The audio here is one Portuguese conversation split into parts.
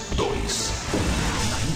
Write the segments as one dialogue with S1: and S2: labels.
S1: Na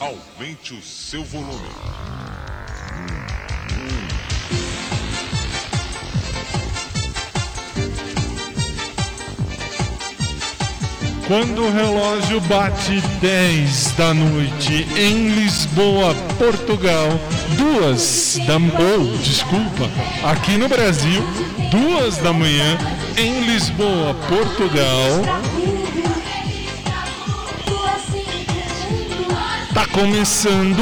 S2: Aumente o seu volume.
S3: Quando o relógio bate 10 da noite em Lisboa, Portugal, duas da ou desculpa, aqui no Brasil, duas da manhã em Lisboa, Portugal. Tá começando.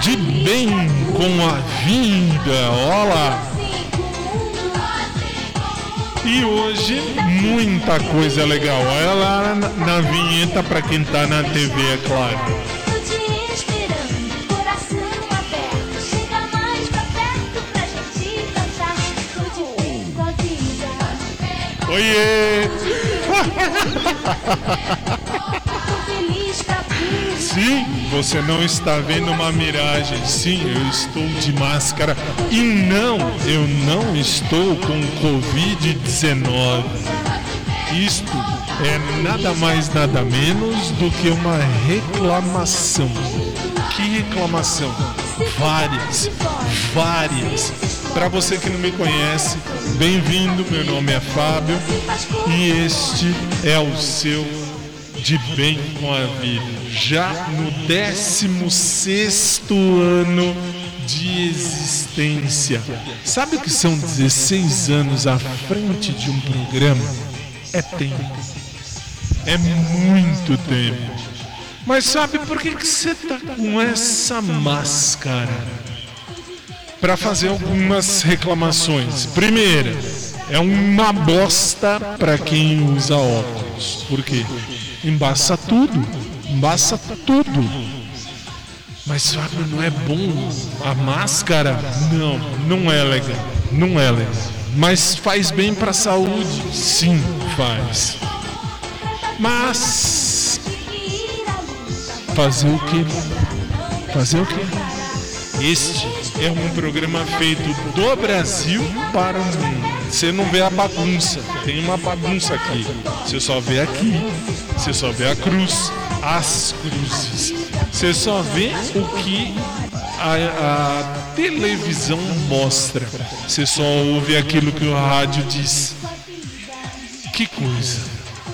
S3: De bem com a vida. Olá. E hoje muita coisa legal. Olha lá na, na vinheta para quem tá na TV, é claro. Oiê! Sim, você não está vendo uma miragem. Sim, eu estou de máscara. E não, eu não estou com Covid-19. Isto é nada mais, nada menos do que uma reclamação. Que reclamação? Várias, várias. Para você que não me conhece, bem-vindo. Meu nome é Fábio e este é o seu De Bem com a Vida. Já no 16 ano de existência. Sabe o que são 16 anos à frente de um programa? É tempo. É muito tempo. Mas sabe por que, que você tá com essa máscara? Para fazer algumas reclamações. Primeira, é uma bosta para quem usa óculos. Por quê? Embaça tudo. Embaça tudo. Mas Fábio, não é bom a máscara? Não, não é legal. Não é legal. Mas faz bem para a saúde? Sim, faz. Mas fazer o que? Fazer o que? Este é um programa feito do Brasil para o mundo. Você não vê a bagunça, tem uma bagunça aqui. Você só vê aqui, você só vê a cruz, as cruzes. Você só vê o que a, a televisão mostra. Você só ouve aquilo que o rádio diz. Que coisa.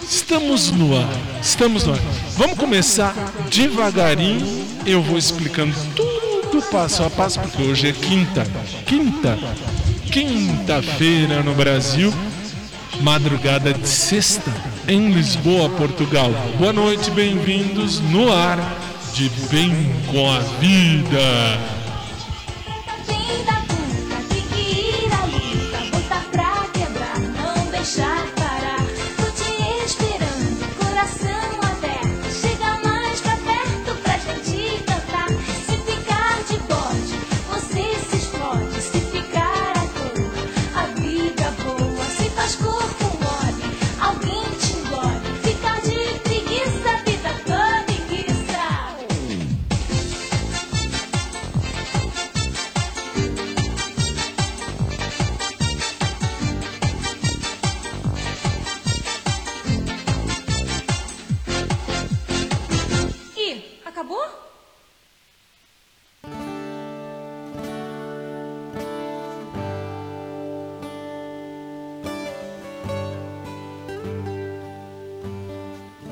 S3: Estamos no ar. Estamos no ar. Vamos começar devagarinho. Eu vou explicando tudo do passo a passo, porque hoje é quinta, quinta, quinta-feira no Brasil, madrugada de sexta em Lisboa, Portugal. Boa noite, bem-vindos no ar de Bem com a Vida.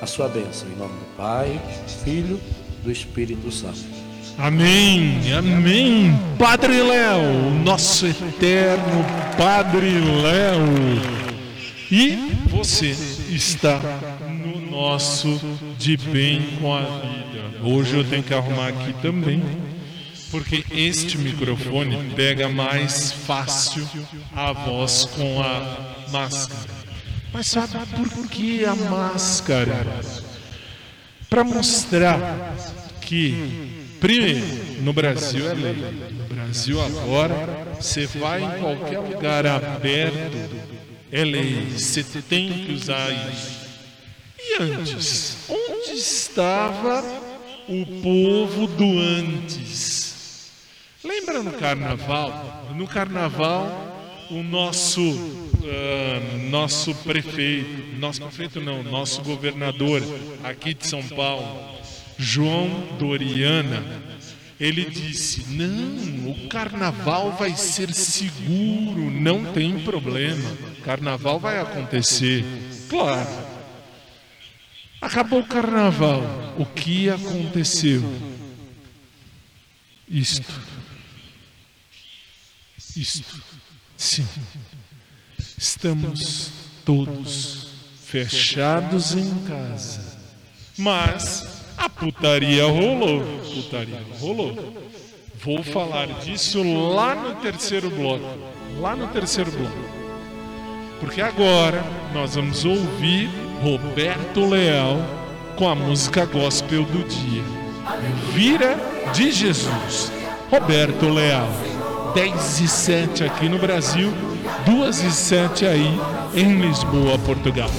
S4: a sua bênção. Em nome do Pai, Filho, do Espírito Santo.
S3: Amém, amém. Padre Léo, nosso eterno Padre Léo. E você está no nosso de bem com a vida. Hoje eu tenho que arrumar aqui também, porque este microfone pega mais fácil a voz com a máscara. Mas sabe por que a máscara? Para mostrar que, primeiro, no Brasil é lei. No Brasil agora, você vai em qualquer lugar aberto, é lei. Você tem que usar isso. E antes? Onde estava o povo do antes? Lembra no carnaval? No carnaval, o nosso uh, nosso prefeito, nosso prefeito não, nosso governador aqui de São Paulo, João Doriana, ele disse: "Não, o carnaval vai ser seguro, não tem problema. Carnaval vai acontecer". Claro. Acabou o carnaval. O que aconteceu? Isto. Isto. Sim. Estamos todos fechados em casa. Mas a putaria rolou. Putaria rolou. Vou falar disso lá no terceiro bloco. Lá no terceiro bloco. Porque agora nós vamos ouvir Roberto Leal com a música gospel do dia. Vira de Jesus. Roberto Leal. 10 e 7 aqui no Brasil, 2 e 7 aí em Lisboa, Portugal.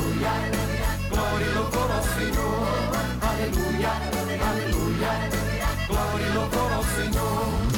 S5: aleluya, gloria al Señor, aleluya, aleluya, gloria al Señor.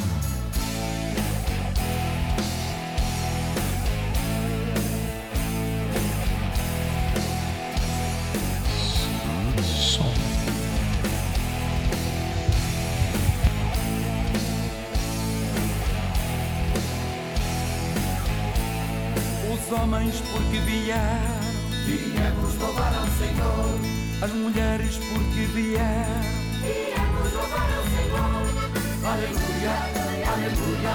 S5: homens porque vieram viemos louvar ao Senhor. As mulheres porque vieram, viemos louvar ao Senhor. Aleluia, aleluia,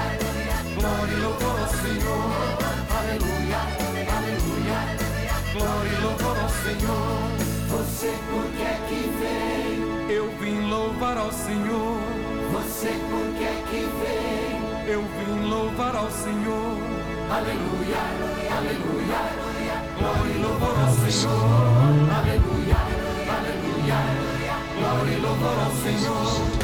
S5: glória e louvor ao Senhor. Aleluia, aleluia, glória e louvor ao Senhor.
S6: Você por que é que veio?
S5: Eu vim louvar ao Senhor.
S6: Você por que é que veio?
S5: Eu vim louvar ao Senhor.
S6: Aleluia, aleluia, glória e louvor ao Senhor. Aleluia, aleluia, glória e louvor ao Senhor.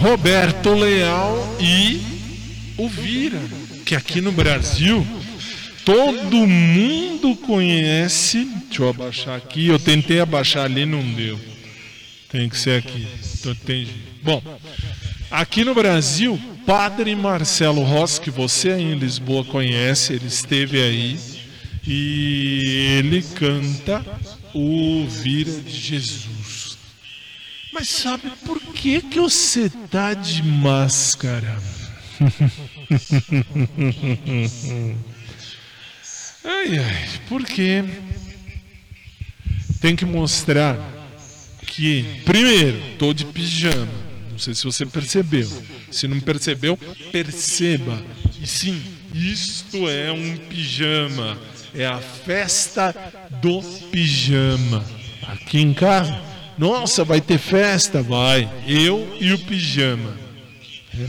S3: Roberto Leal e o Vira, que aqui no Brasil todo mundo conhece. Deixa eu abaixar aqui. Eu tentei abaixar ali, não deu. Tem que ser aqui. Então, tem... Bom, aqui no Brasil, Padre Marcelo Rossi, que você aí em Lisboa conhece, ele esteve aí e ele canta o Vira de Jesus. Mas sabe por que que você tá de máscara? ai, ai, porque tem que mostrar que, primeiro, tô de pijama. Não sei se você percebeu. Se não percebeu, perceba. E sim, isto é um pijama. É a festa do pijama. Aqui em casa nossa, vai ter festa? Vai. Eu e o pijama. É.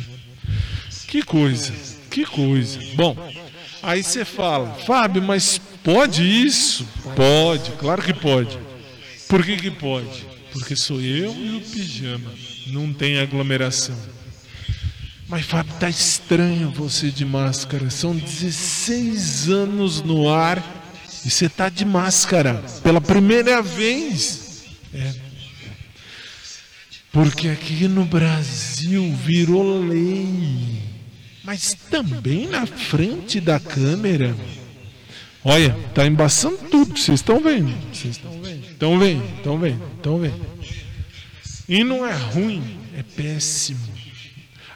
S3: Que coisa, que coisa. Bom, aí você fala, Fábio, mas pode isso? Pode, claro que pode. Por que, que pode? Porque sou eu e o pijama. Não tem aglomeração. Mas Fábio, tá estranho você de máscara. São 16 anos no ar e você tá de máscara pela primeira vez. É. Porque aqui no Brasil virou lei. Mas também na frente da câmera. Olha, tá embaçando tudo, vocês estão vendo. Vocês estão vendo. Estão vendo, estão vendo. E não é ruim, é péssimo.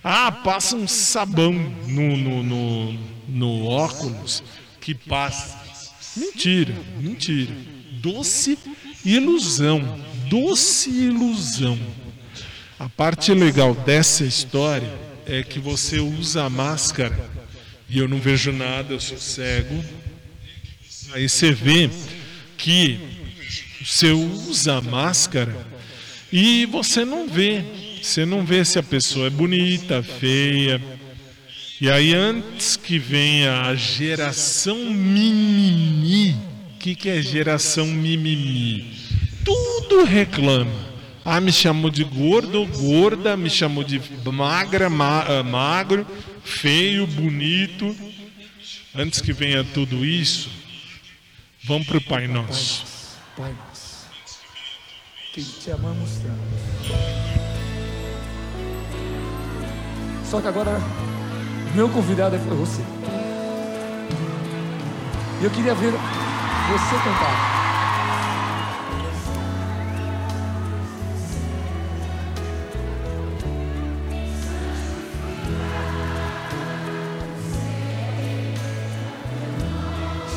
S3: Ah, passa um sabão no, no, no, no óculos que passa. Mentira, mentira. Doce ilusão. Doce ilusão. A parte legal dessa história é que você usa a máscara e eu não vejo nada, eu sou cego. Aí você vê que você usa a máscara e você não vê. Você não vê se a pessoa é bonita, feia. E aí, antes que venha a geração mimimi, o que, que é geração mimimi? Tudo reclama ah, me chamou de gordo, gorda, me chamou de magra, ma uh, magro, feio, bonito. Antes que venha tudo isso, vamos para o Pai Nosso.
S7: Pai Nosso, que te amamos tanto. Só que agora, meu convidado é você. E eu queria ver você cantar.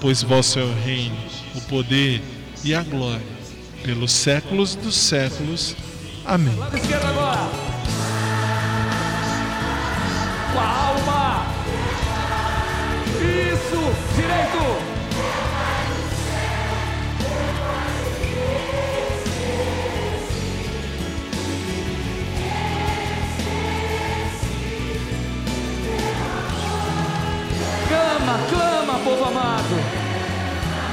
S3: pois vosso é o reino o poder e a glória, pelos séculos dos séculos. Amém.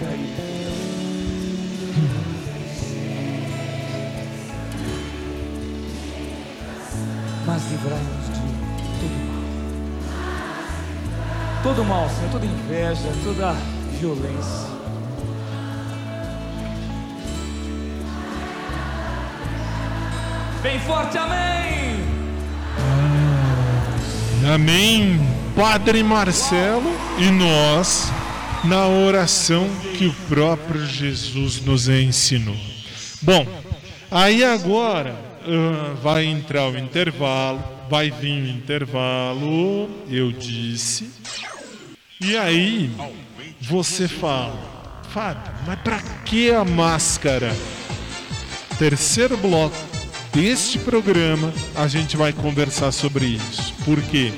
S7: Cair. Mas livrai-nos de todo mal. Todo mal, Senhor, toda inveja, toda violência. Bem forte, amém!
S3: Amém, Padre Marcelo e nós, na oração que o próprio Jesus nos ensinou. Bom, aí agora ah, vai entrar o intervalo, vai vir o intervalo, eu disse, e aí você fala, Fábio, mas pra que a máscara? Terceiro bloco deste programa, a gente vai conversar sobre isso. Por quê?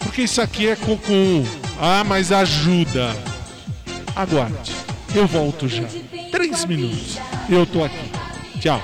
S3: Porque isso aqui é cocô. Ah, mas ajuda. Aguarde. Eu volto já. Três minutos. Eu tô aqui. Tchau.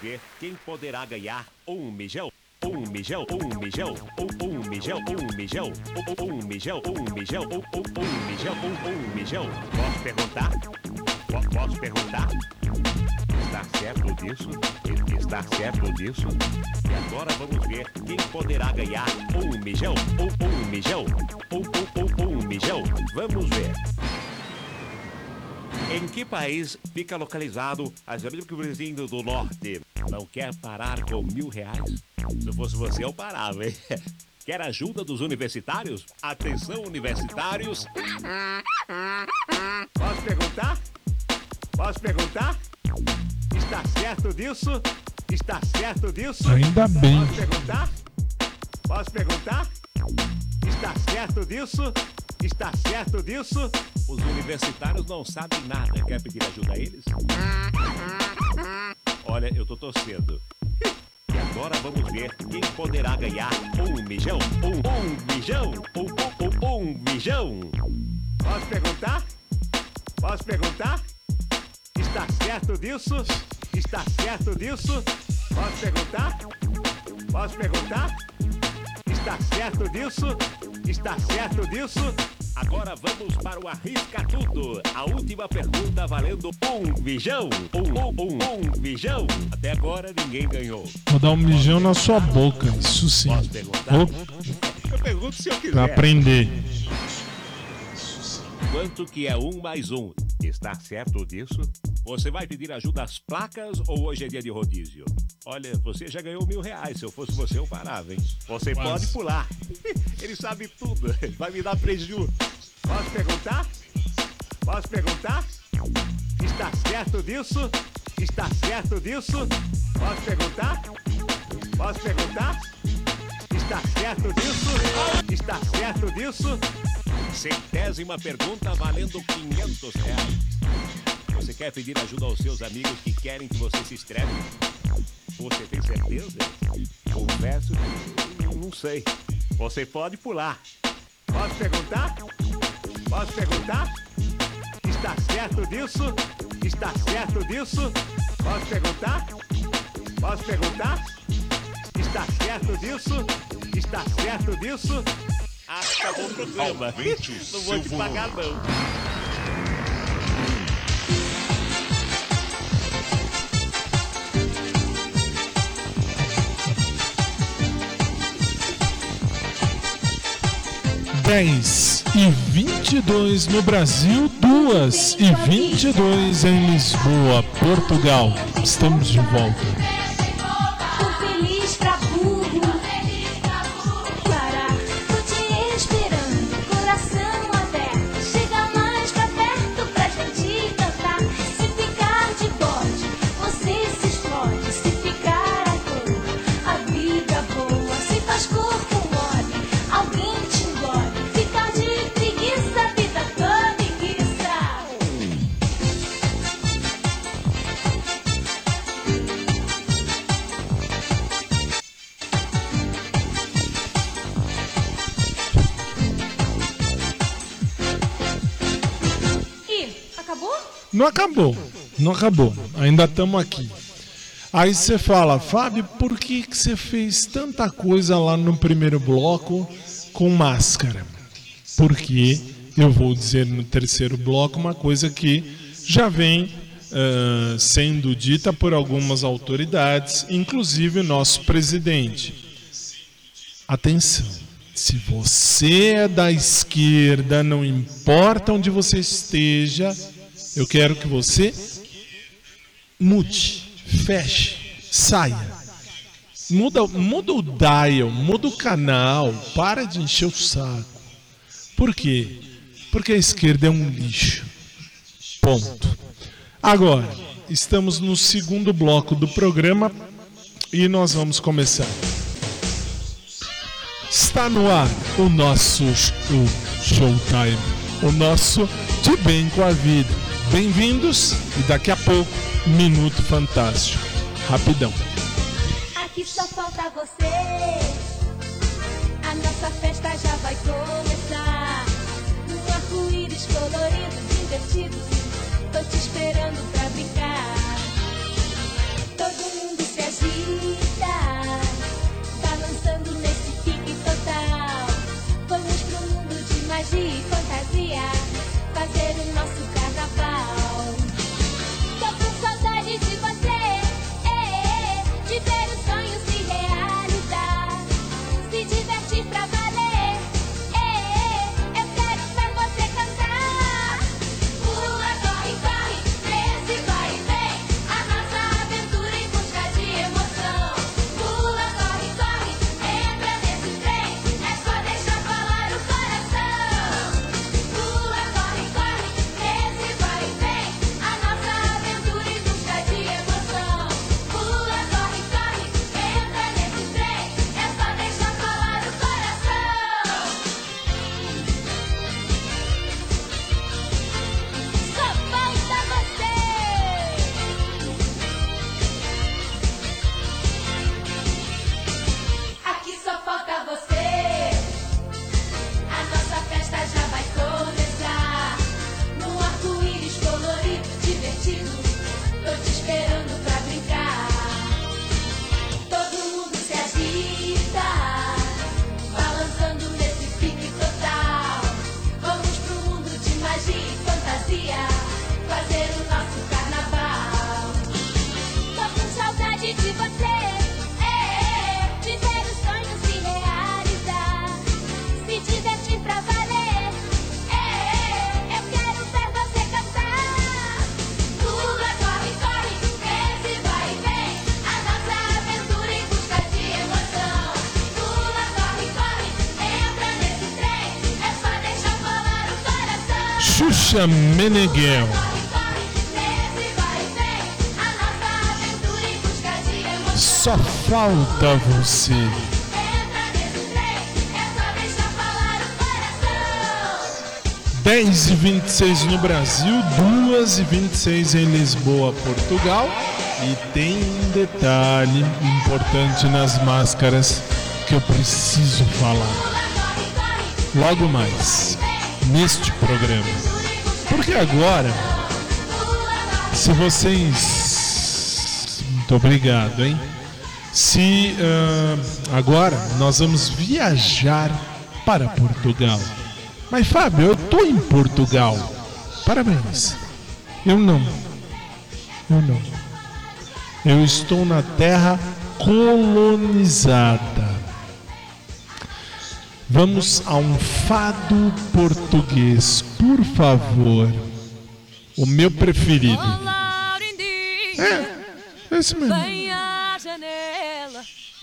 S8: Ver quem poderá ganhar um mijão. Um mijão, um mijão, um, um mijão, um mijão, um, um mijão, um mijão, um, um, um mijão, um, um mijão. Posso perguntar? Po- Posso perguntar? Está certo disso? Está certo disso? E agora vamos ver quem poderá ganhar um mijão, um, um mijão, um, um, um, um mijão. Vamos ver. Em que país fica localizado a América Vizinho do Norte? Não quer parar com mil reais? Se fosse você, eu parava, hein? Quer ajuda dos universitários? Atenção, universitários! Posso perguntar? Posso perguntar? Está certo disso? Está certo disso?
S3: Ainda bem.
S8: Posso perguntar? Posso perguntar? Está certo disso? Está certo disso? Os universitários não sabem nada. Quer pedir ajuda a eles? Olha, eu tô torcendo. E agora vamos ver quem poderá ganhar um mijão. Um, um mijão. Um, um, um, um mijão. Posso perguntar? Posso perguntar? Está certo disso? Está certo disso? Posso perguntar? Posso perguntar? Está certo disso? Está certo disso? Agora vamos para o Arrisca Tudo. A última pergunta valendo um mijão. Um, um, um, um mijão. Até agora ninguém ganhou.
S3: Vou dar um mijão na sua boca, isso sim.
S8: Posso perguntar?
S3: Ô,
S8: Eu pergunto se eu quiser.
S3: pra aprender.
S8: Quanto que é um mais um? Está certo disso? Você vai pedir ajuda às placas ou hoje é dia de rodízio? Olha, você já ganhou mil reais. Se eu fosse você, eu parava, hein? Você
S3: Quase.
S8: pode pular. Ele sabe tudo. Vai me dar prejuízo. Posso perguntar? Posso perguntar? Está certo disso? Está certo disso? Posso perguntar? Posso perguntar? Está certo disso? Está certo disso? Centésima pergunta valendo 500 reais. Você quer pedir ajuda aos seus amigos que querem que você se estresse? Você tem certeza? Confesso que não sei. Você pode pular. Posso perguntar? Posso perguntar? Está certo disso? Está certo disso? Posso perguntar? Posso perguntar? Está certo disso? Está certo disso? Acabou o programa.
S2: Aumente o
S8: Não vou te pagar, não.
S3: Dez e 22 no Brasil, duas e 22 em Lisboa, Portugal. Estamos de volta.
S9: Acabou,
S3: não acabou. Ainda estamos aqui. Aí você fala, Fábio, por que você fez tanta coisa lá no primeiro bloco com máscara? Porque eu vou dizer no terceiro bloco uma coisa que já vem ah, sendo dita por algumas autoridades, inclusive o nosso presidente. Atenção, se você é da esquerda, não importa onde você esteja, eu quero que você mude, feche, saia. Muda, muda o dial, muda o canal, para de encher o saco. Por quê? Porque a esquerda é um lixo. Ponto. Agora, estamos no segundo bloco do programa e nós vamos começar. Está no ar o nosso o Showtime, o nosso De Bem com a Vida. Bem-vindos e daqui a pouco, Minuto Fantástico. Rapidão.
S9: Aqui só falta você. A nossa festa já vai começar. Um arco-íris colorido, divertido. Tô te esperando pra brincar. Todo mundo se agita, balançando nesse pique total. Vamos pro mundo de magia e
S3: Lúcia Meneghel. Só falta você. 10 e 26 no Brasil, 2 e 26 em Lisboa, Portugal. E tem um detalhe importante nas máscaras que eu preciso falar. Logo mais, neste programa. Porque agora, se vocês. Muito obrigado, hein? Se ah, agora nós vamos viajar para Portugal. Mas Fábio, eu tô em Portugal. Parabéns. Eu não. Eu não. Eu estou na terra colonizada. Vamos a um fado português, por favor. O meu preferido. É, esse mesmo.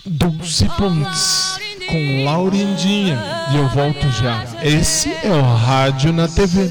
S3: Dulce Pontes com Laurindinha. E eu volto já. Esse é o Rádio na TV.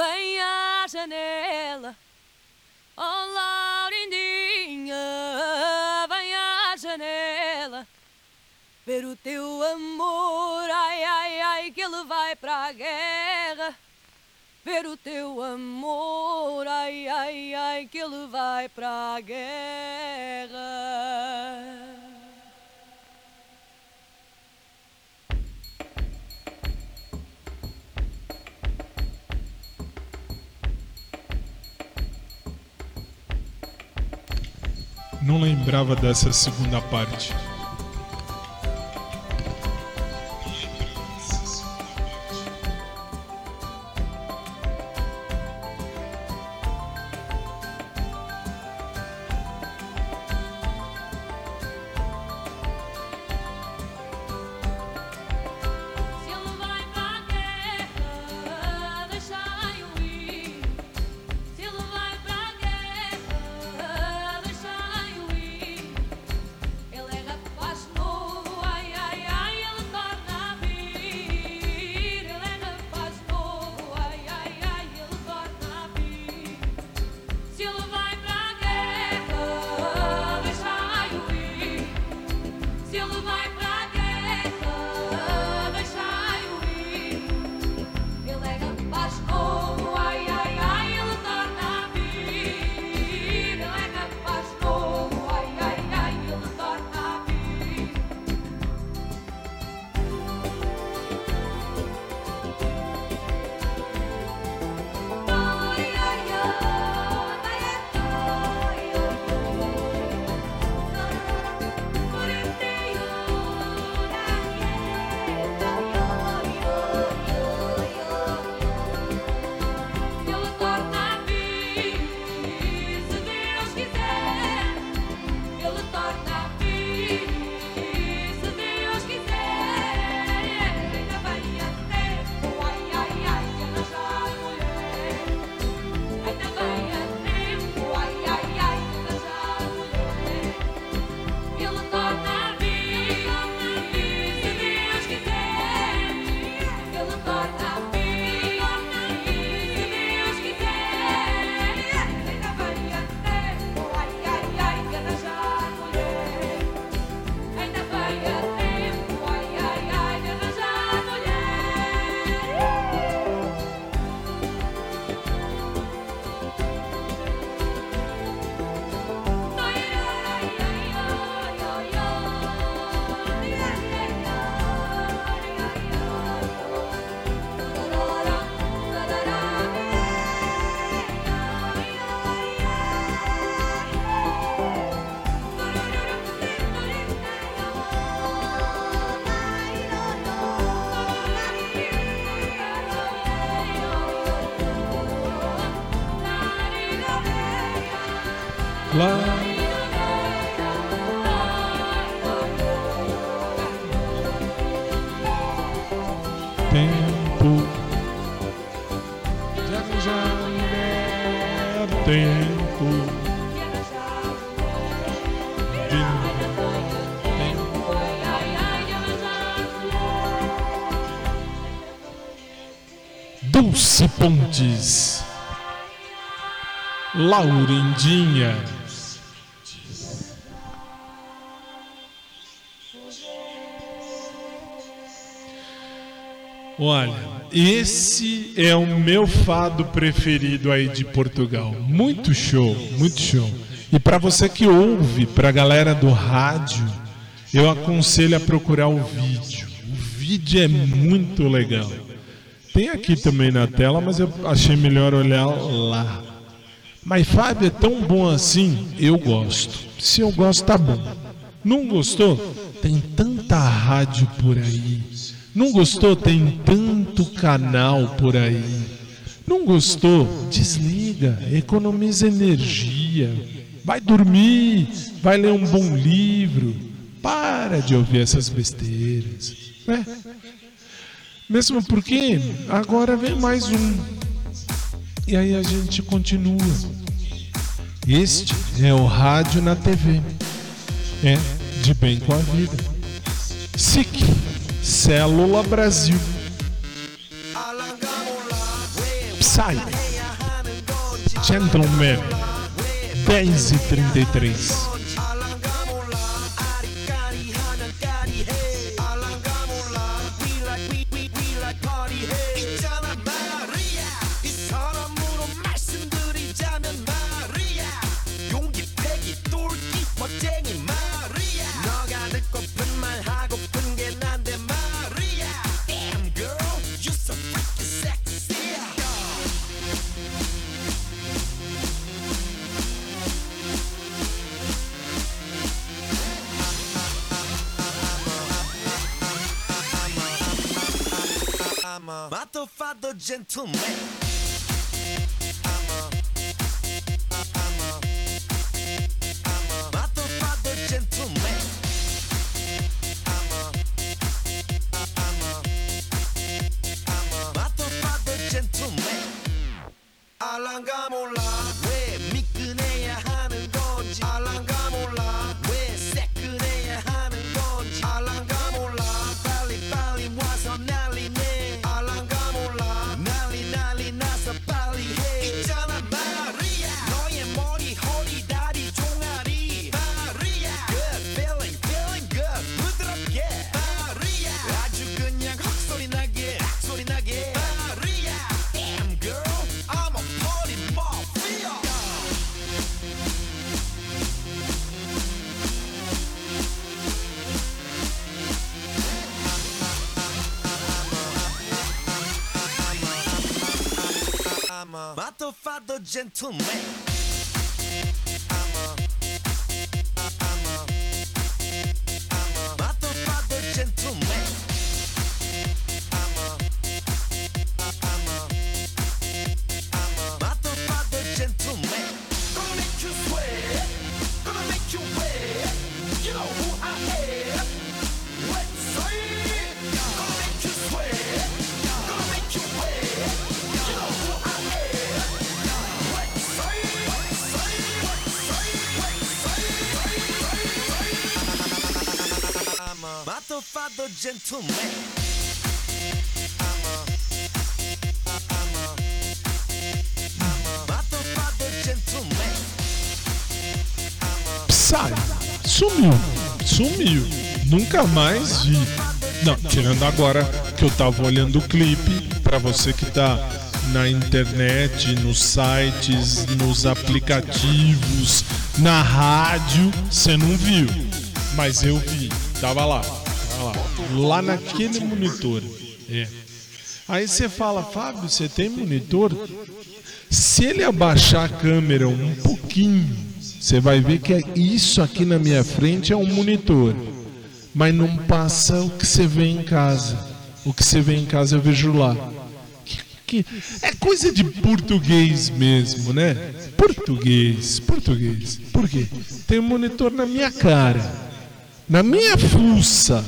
S10: Vem à janela. Oh, Laurindinha, vem à janela. Ver o teu amor, ai, ai, ai, que ele vai pra guerra. Ver o teu amor, ai, ai, ai, que ele vai pra guerra.
S3: Não lembrava dessa segunda parte. Dulce Pontes, Laurindinha, Olha, esse é o meu fado preferido aí de Portugal. Muito show, muito show. E para você que ouve, para a galera do rádio, eu aconselho a procurar o vídeo. O vídeo é muito legal. Tem aqui também na tela, mas eu achei melhor olhar lá. Mas Fábio é tão bom assim, eu gosto. Se eu gosto, tá bom. Não gostou? Tem tanta rádio por aí. Não gostou? Tem tanto canal por aí. Não gostou? Desliga, economiza energia. Vai dormir, vai ler um bom livro. Para de ouvir essas besteiras. Né? Mesmo porque agora vem mais um. E aí a gente continua. Este é o rádio na TV. É de bem com a vida. SIC, Célula Brasil. Psy, Gentleman, 10 e 33.
S11: A motherfucker gentleman. Motherfucker gentleman. Motherfucker gentleman motherfucker gentleman
S3: Nunca mais vi. Não, tirando agora que eu tava olhando o clipe, pra você que tá na internet, nos sites, nos aplicativos, na rádio, você não viu. Mas eu vi, tava lá, tava lá, lá naquele monitor. É. Aí você fala, Fábio, você tem monitor? Se ele abaixar a câmera um pouquinho, você vai ver que é isso aqui na minha frente é um monitor. Mas não passa o que você vê em casa. O que você vê em casa eu vejo lá. Que, que é coisa de português mesmo, né? Português, português. Por quê? Tem um monitor na minha cara, na minha fuça.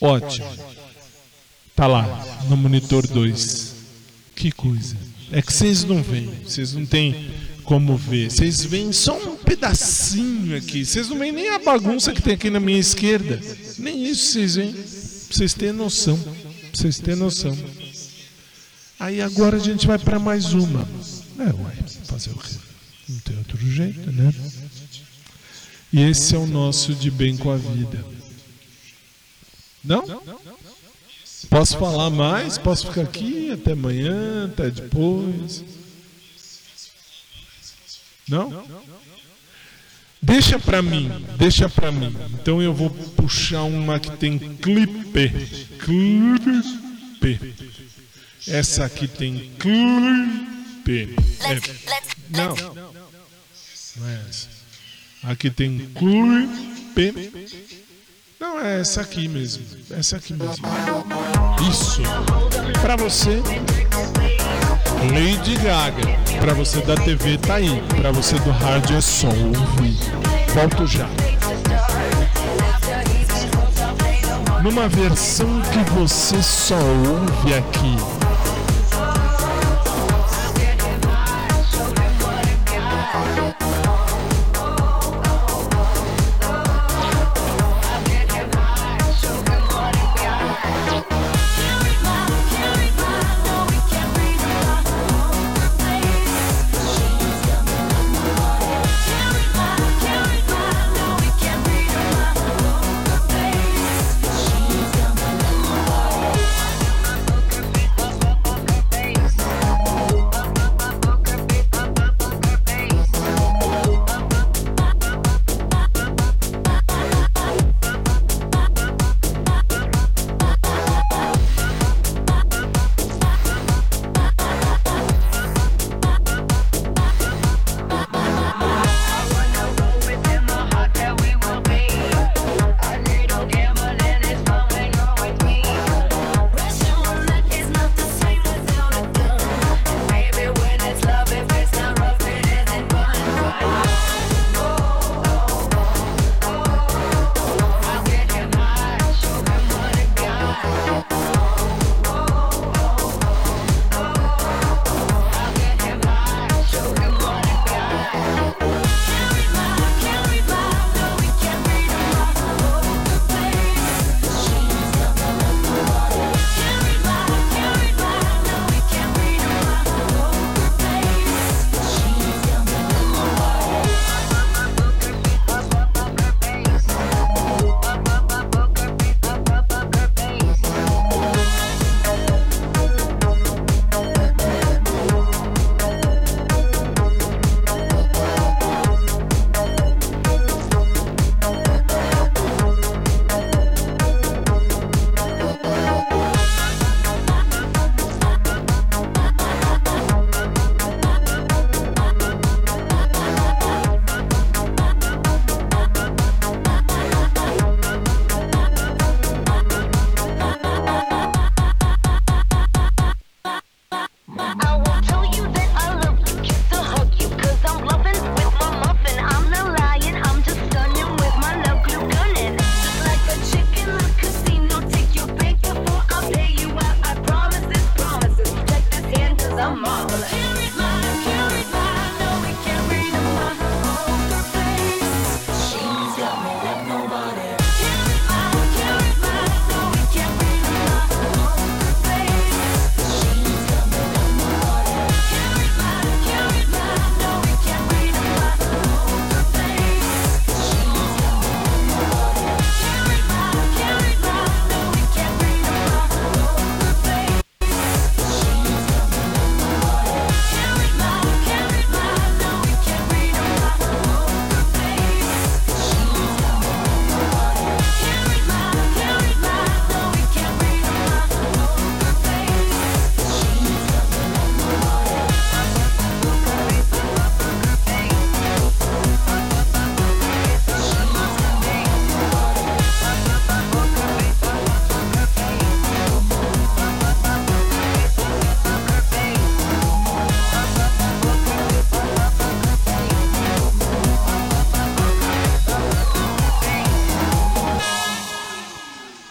S3: Ótimo. Tá lá, no monitor 2. Que coisa. É que vocês não veem, vocês não têm como ver. Vocês veem só um pedacinho aqui. Vocês não veem nem a bagunça que tem aqui na minha esquerda. Nem isso vocês veem. Pra vocês terem noção. Pra vocês terem noção. Aí agora a gente vai para mais uma. É, ué, fazer o quê? Não tem outro jeito, né? E esse é o nosso de bem com a vida. Não? Posso falar mais? Posso ficar aqui até amanhã, até depois? Não? Deixa pra mim, deixa pra mim. Então eu vou puxar uma que tem clipe. Clipe. Essa aqui tem clipe. É, não. Não é essa. Aqui tem clipe. Não, é essa aqui mesmo. Essa aqui mesmo. Isso. Pra você, Lady Gaga. Pra você da TV, tá aí. Pra você do rádio, é só ouvir. Volto já. Numa versão que você só ouve aqui.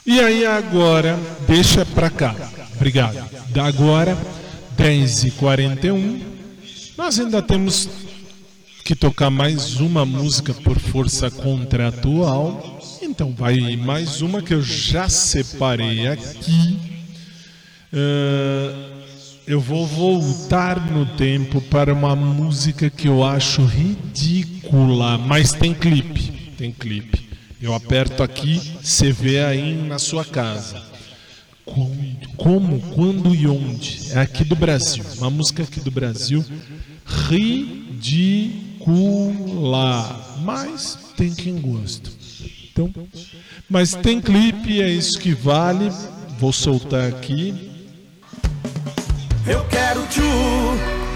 S3: E aí agora, deixa pra cá. Obrigado. Da agora, 10h41. Nós ainda temos que tocar mais uma música por força contratual. Então vai mais uma que eu já separei aqui. Uh, eu vou voltar no tempo para uma música que eu acho ridícula, mas tem clipe. Tem clipe. Eu aperto aqui, você vê aí na sua casa. Como, quando e onde? É aqui do Brasil. Uma música aqui do Brasil. Ridícula. Mas tem quem gosta. Então, mas tem clipe, é isso que vale. Vou soltar aqui.
S12: Eu quero tchu,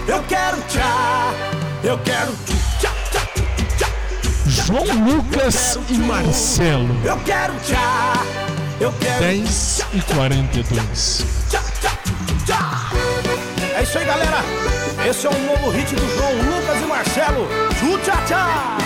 S12: eu quero tchá, eu quero tchu,
S3: João Lucas e Marcelo.
S12: Eu quero tchá, eu quero
S3: 10 e 42.
S12: tchá, tchá, tchu, tchá. É isso aí, galera. Esse é um novo hit do João Lucas e Marcelo. Tchu, tchá, tchá.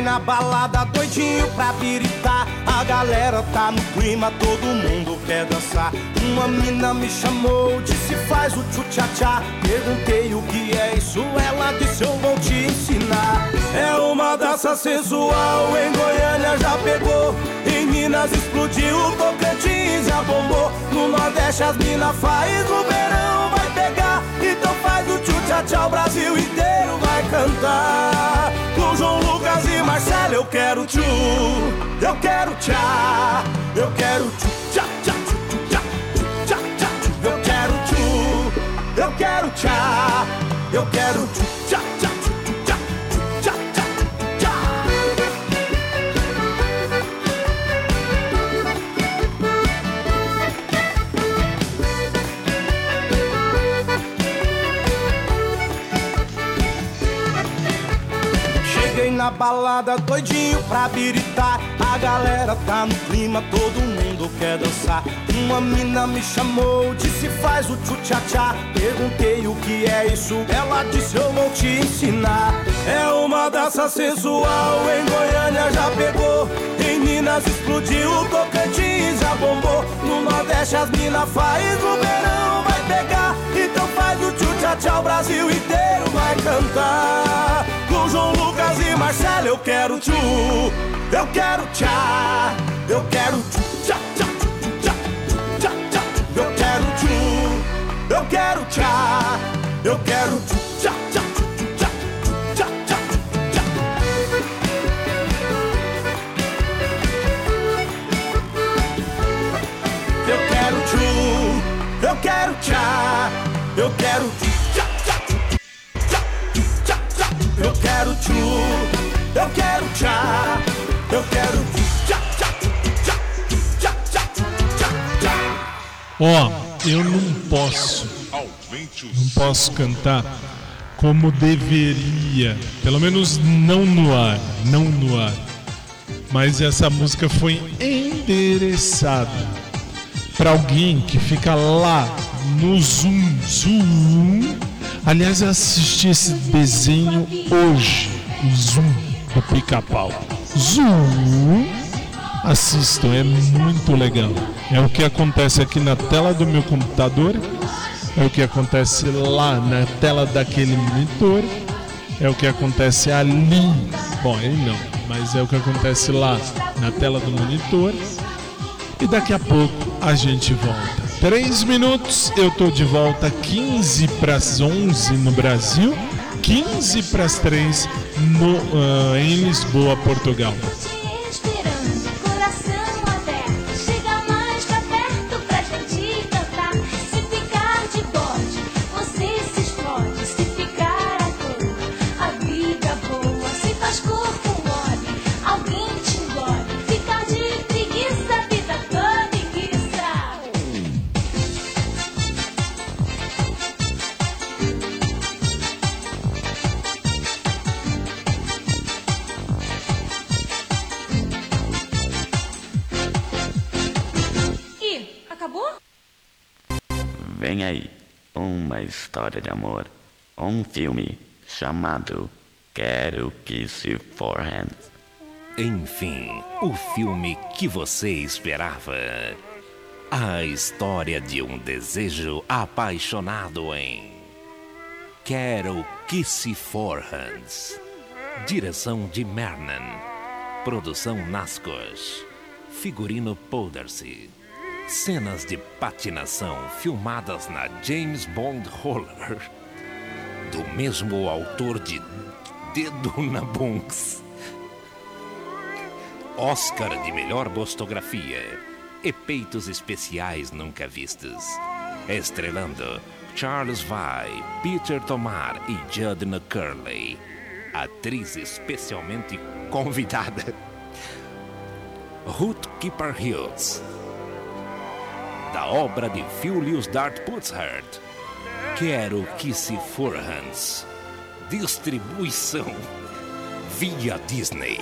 S12: Na balada doidinho pra biritar A galera tá no clima, todo mundo quer dançar. Uma mina me chamou, disse faz o tchu-tchá-tchá. Perguntei o que é isso, ela disse eu vou te ensinar. É uma dança sensual, em Goiânia já pegou. Em Minas explodiu, Tocantins já bombou. No Nordeste as mina faz, no verão vai pegar. Então faz o tchu-tchá-tchá, o Brasil inteiro vai cantar Marcelo eu quero tchu, eu quero tchá, eu quero tchu, tchá, tchá, tchu, tchá, tchá, tchá, tchu, eu quero tchu, eu quero tchá, eu quero tchu, na balada doidinho pra biritar. A galera tá no clima, todo mundo quer dançar. Uma mina me chamou, disse faz o tchu-tchá-tchá. Perguntei o que é isso, ela disse eu vou te ensinar. É uma dança sensual, em Goiânia já pegou. Em Minas explodiu, Tocantins já bombou. No Nordeste as mina faz, no verão vai pegar. Então faz o tchu-tchá-tchá, o Brasil inteiro vai cantar Com João Lucas e Marcelo eu quero tchu, eu quero tchá, eu quero tchu, tchá, tchá, tchá, tchá, tchá, eu quero tchu, eu quero tchá, eu quero tchu, tchá, tchá. Eu quero tchá, eu quero tchá, quero tchu, eu quero tchá, eu quero tchá, tchá, tchá, tchá, tchá, tchá.
S3: Ó, eu não posso, não posso cantar como deveria, pelo menos não no ar, não no ar. Mas essa música foi endereçada para alguém que fica lá no Zoom, Zoom. Aliás, eu assisti esse desenho hoje, Zoom do Pica-Pau. Zoom. Assistam, é muito legal. É o que acontece aqui na tela do meu computador, é o que acontece lá na tela daquele monitor, é o que acontece ali. Bom, aí não, mas é o que acontece lá na tela do monitor. E daqui a pouco a gente volta. Três minutos, eu tô de volta 15 para as 11 no Brasil, 15 para as 3 no, ah, em Lisboa, Portugal.
S9: Acabou?
S13: Vem aí, uma história de amor, um filme chamado Quero Que Se Forehand.
S8: Enfim, o filme que você esperava. A história de um desejo apaixonado em Quero Que Se Forhands. Direção de Mernan. Produção Nascos. Figurino Powdersy. Cenas de patinação filmadas na James Bond Roller. Do mesmo autor de Dedo na Bunks. Oscar de melhor bostografia. E peitos especiais nunca vistos. Estrelando Charles Vai, Peter Tomar e Judna Curley. Atriz especialmente convidada. Ruth Keeper Hills. Da obra de Julius Dart Putzhart. Quero que se for Hans. Distribuição via Disney.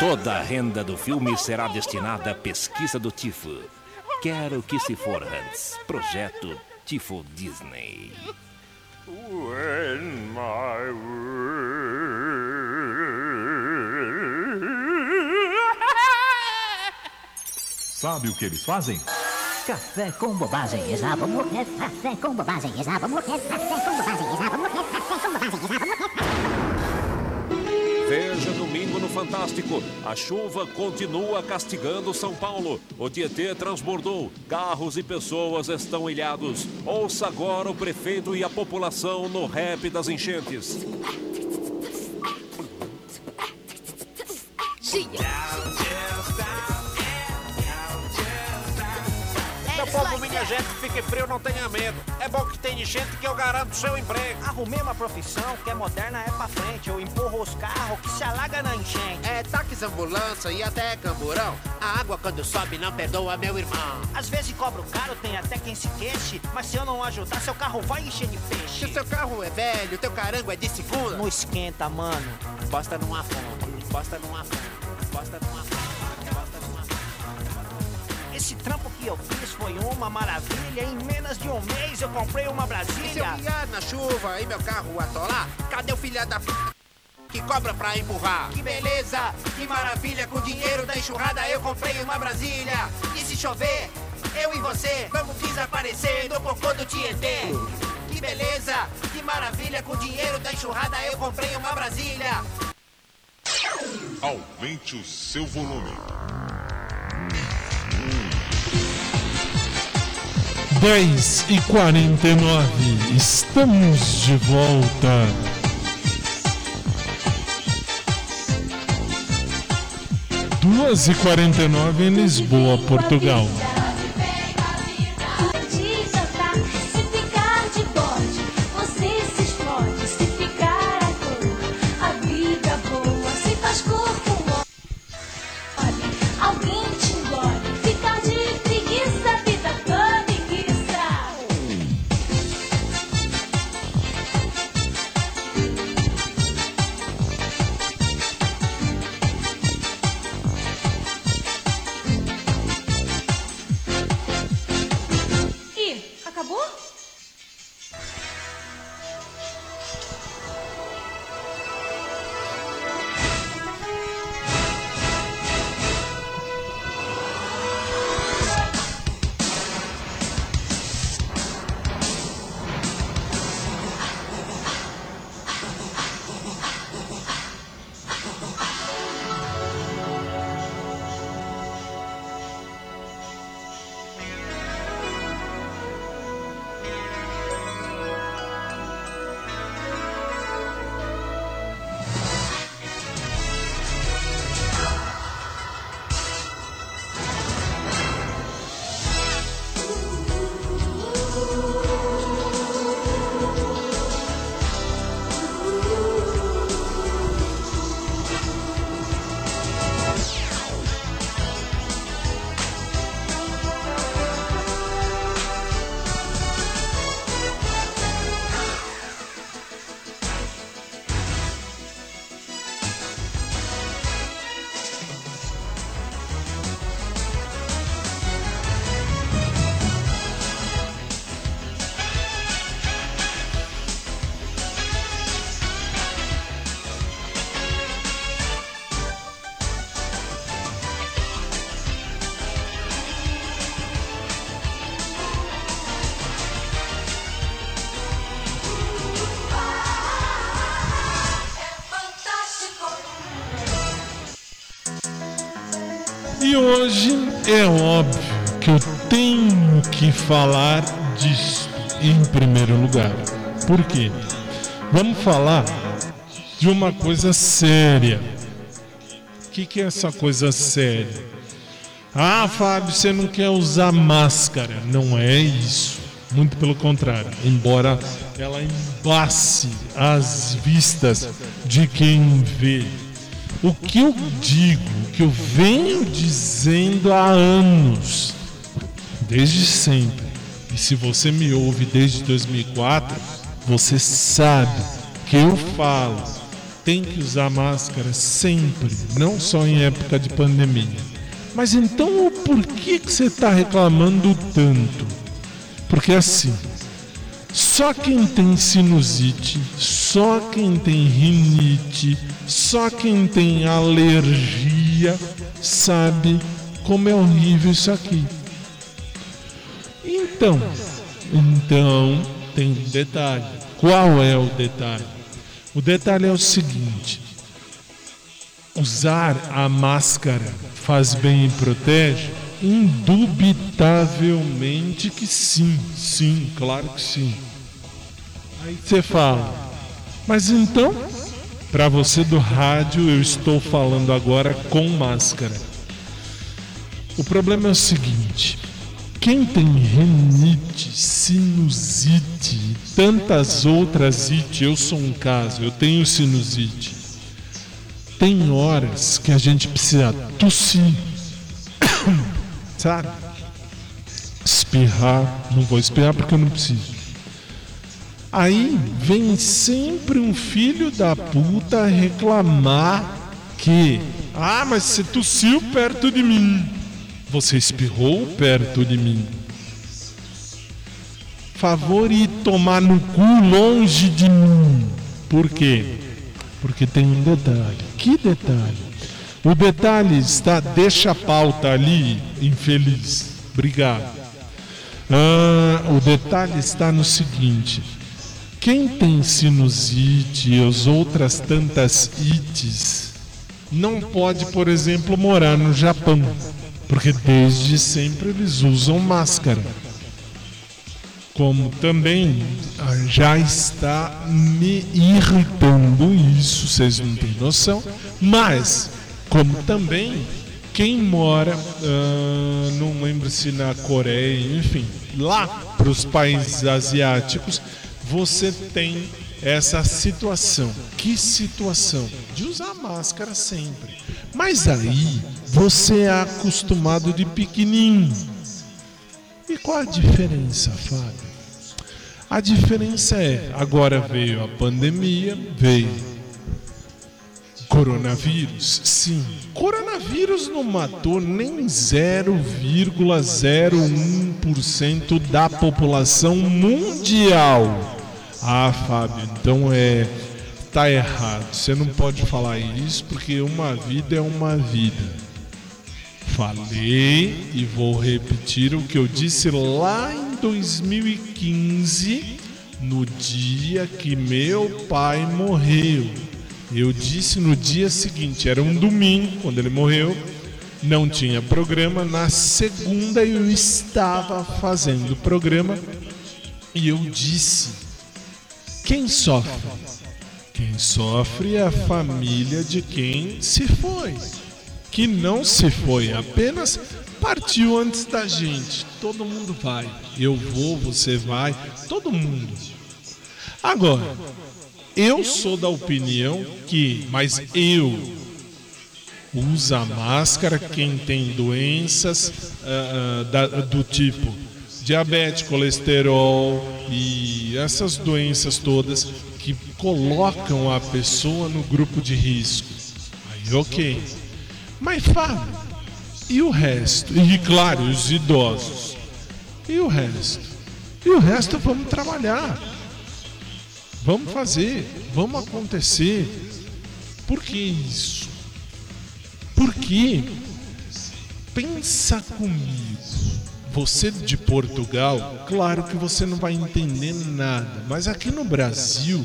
S8: Toda a renda do filme será destinada à pesquisa do tifo. Quero que se for Hans. Projeto Tifo Disney.
S14: When my
S15: Sabe o que eles fazem?
S16: Café com bobagem, exaba morrer. Café com bobagem, exaba morrer. Café com bobagem, exaba morrer. Café com bobagem, exaba morrer.
S8: Veja domingo no Fantástico. A chuva continua castigando São Paulo. O Tietê transbordou. Carros e pessoas estão ilhados. Ouça agora o prefeito e a população no rap das enchentes.
S17: Meu minha gente, fique frio, não tenha medo. É bom que tem enchente que eu garanto seu emprego.
S18: Arrumei uma profissão que é moderna, é pra frente. Eu empurro os carros que se alaga na enchente.
S17: É táxi, ambulância e até camburão. A água quando sobe não perdoa, meu irmão.
S18: Às vezes cobro caro, tem até quem se queixe. Mas se eu não ajudar, seu carro vai encher de peixe.
S17: Se o seu carro é velho, teu carango é de segunda.
S18: Não esquenta, mano.
S17: Bosta numa fonte, bosta numa fonte, bosta numa fonte.
S18: Esse trampo que eu fiz foi uma maravilha. Em menos de um mês eu comprei uma
S17: E se eu
S18: Brasília.
S17: guiar na chuva e meu carro atolar, cadê o filho da p... que cobra pra empurrar? Que beleza, que maravilha, com o dinheiro da enxurrada eu comprei uma Brasília. E se chover, eu e você vamos desaparecer no cocô do Tietê. Que beleza, que maravilha, com o dinheiro da enxurrada eu comprei uma Brasília.
S2: Aumente o seu volume.
S3: 10 e 49, estamos de volta. Duas e quarenta e nove em Lisboa, Portugal. É óbvio que eu tenho que falar disso em primeiro lugar. Por quê? Vamos falar de uma coisa séria. O que, que é essa coisa séria? Ah, Fábio, você não quer usar máscara. Não é isso. Muito pelo contrário. Embora ela embace as vistas de quem vê. O que eu digo, que eu venho dizendo há anos, desde sempre, e se você me ouve desde 2004, você sabe que eu falo, tem que usar máscara sempre, não só em época de pandemia. Mas então por que, que você está reclamando tanto? Porque assim, só quem tem sinusite, só quem tem rinite, só quem tem alergia sabe como é horrível isso aqui. Então, então tem um detalhe. Qual é o detalhe? O detalhe é o seguinte: usar a máscara faz bem e protege? Indubitavelmente que sim, sim, claro que sim. Aí você fala, mas então, para você do rádio, eu estou falando agora com máscara. O problema é o seguinte: quem tem renite, sinusite e tantas outras it, eu sou um caso, eu tenho sinusite. Tem horas que a gente precisa tossir, sabe? Espirrar, não vou espirrar porque eu não preciso. Aí vem sempre um filho da puta reclamar que, ah, mas você tossiu perto de mim. Você espirrou perto de mim. Favor e tomar no cu longe de mim. Por quê? Porque tem um detalhe. Que detalhe? O detalhe está, deixa a pauta ali, infeliz. Obrigado. Ah, o detalhe está no seguinte: quem tem sinusite e as outras tantas ites não pode, por exemplo, morar no Japão, porque desde sempre eles usam máscara. Como também ah, já está me irritando isso, vocês não têm noção. Mas, como também, quem mora, ah, não lembro se na Coreia, enfim, lá para os países asiáticos, você tem essa situação. Que situação? De usar máscara sempre. Mas aí você é acostumado de pequenininho. E qual a diferença, Fábio? A diferença é, agora veio a pandemia, veio coronavírus. Sim, coronavírus não matou nem 0,01% da população mundial. Ah, Fábio, então é tá errado. Você não pode falar isso porque uma vida é uma vida. Falei e vou repetir o que eu disse lá em 2015, no dia que meu pai morreu. Eu disse no dia seguinte, era um domingo, quando ele morreu, não tinha programa. Na segunda eu estava fazendo o programa e eu disse: quem sofre? Quem sofre é a família de quem se foi. Que não se foi, apenas partiu antes da gente. Todo mundo vai. Eu vou, você vai, todo mundo. Agora, eu sou da opinião que, mas eu usa máscara quem tem doenças uh, da, do tipo diabetes, colesterol e essas doenças todas que colocam a pessoa no grupo de risco. Aí, ok. Mas Fábio, e o resto? E claro, os idosos. E o resto? E o resto vamos trabalhar. Vamos fazer, vamos acontecer. Por que isso? Porque pensa comigo. Você de Portugal, claro que você não vai entender nada, mas aqui no Brasil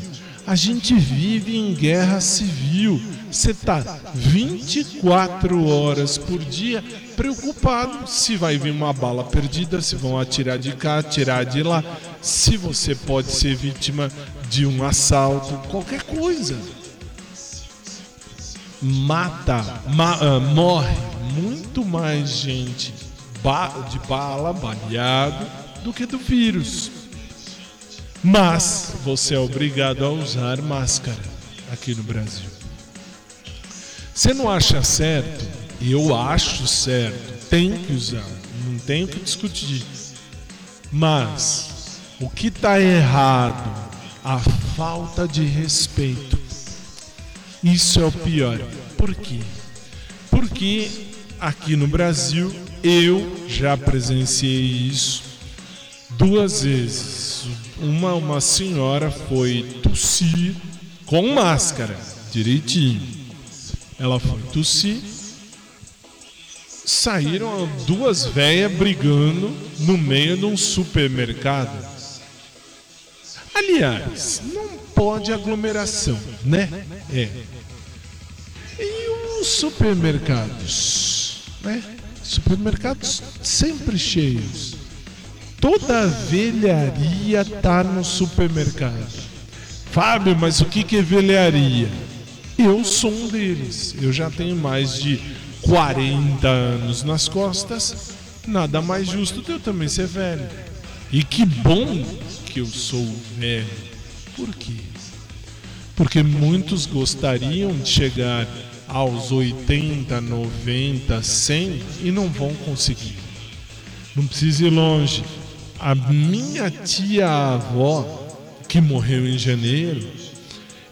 S3: A gente vive em guerra civil. Você tá 24 horas por dia preocupado se vai vir uma bala perdida, se vão atirar de cá, atirar de lá, se você pode ser vítima de um assalto, qualquer coisa. Mata, ma- ah, morre muito mais gente ba- de bala, baleado, do que do vírus. Mas você é obrigado a usar máscara aqui no Brasil. Você não acha certo? Eu acho certo. Tem que usar. Não tem o que discutir. Mas o que está errado? A falta de respeito. Isso é o pior. Por quê? Porque aqui no Brasil eu já presenciei isso duas vezes. Uma, uma senhora foi tossir com máscara, direitinho. Ela foi tossir. Saíram duas velhas brigando no meio de um supermercado. Aliás, não pode aglomeração, né? É. E os supermercados, né? Supermercados sempre cheios. Toda a velharia tá no supermercado. Fábio, mas o que que é velharia? Eu sou um deles. Eu já tenho mais de 40 anos nas costas. Nada mais justo de eu também ser velho. E que bom que eu sou velho. Por quê? Porque muitos gostariam de chegar aos 80, 90, 100 e não vão conseguir. Não precisa ir longe. A minha tia-avó, que morreu em janeiro,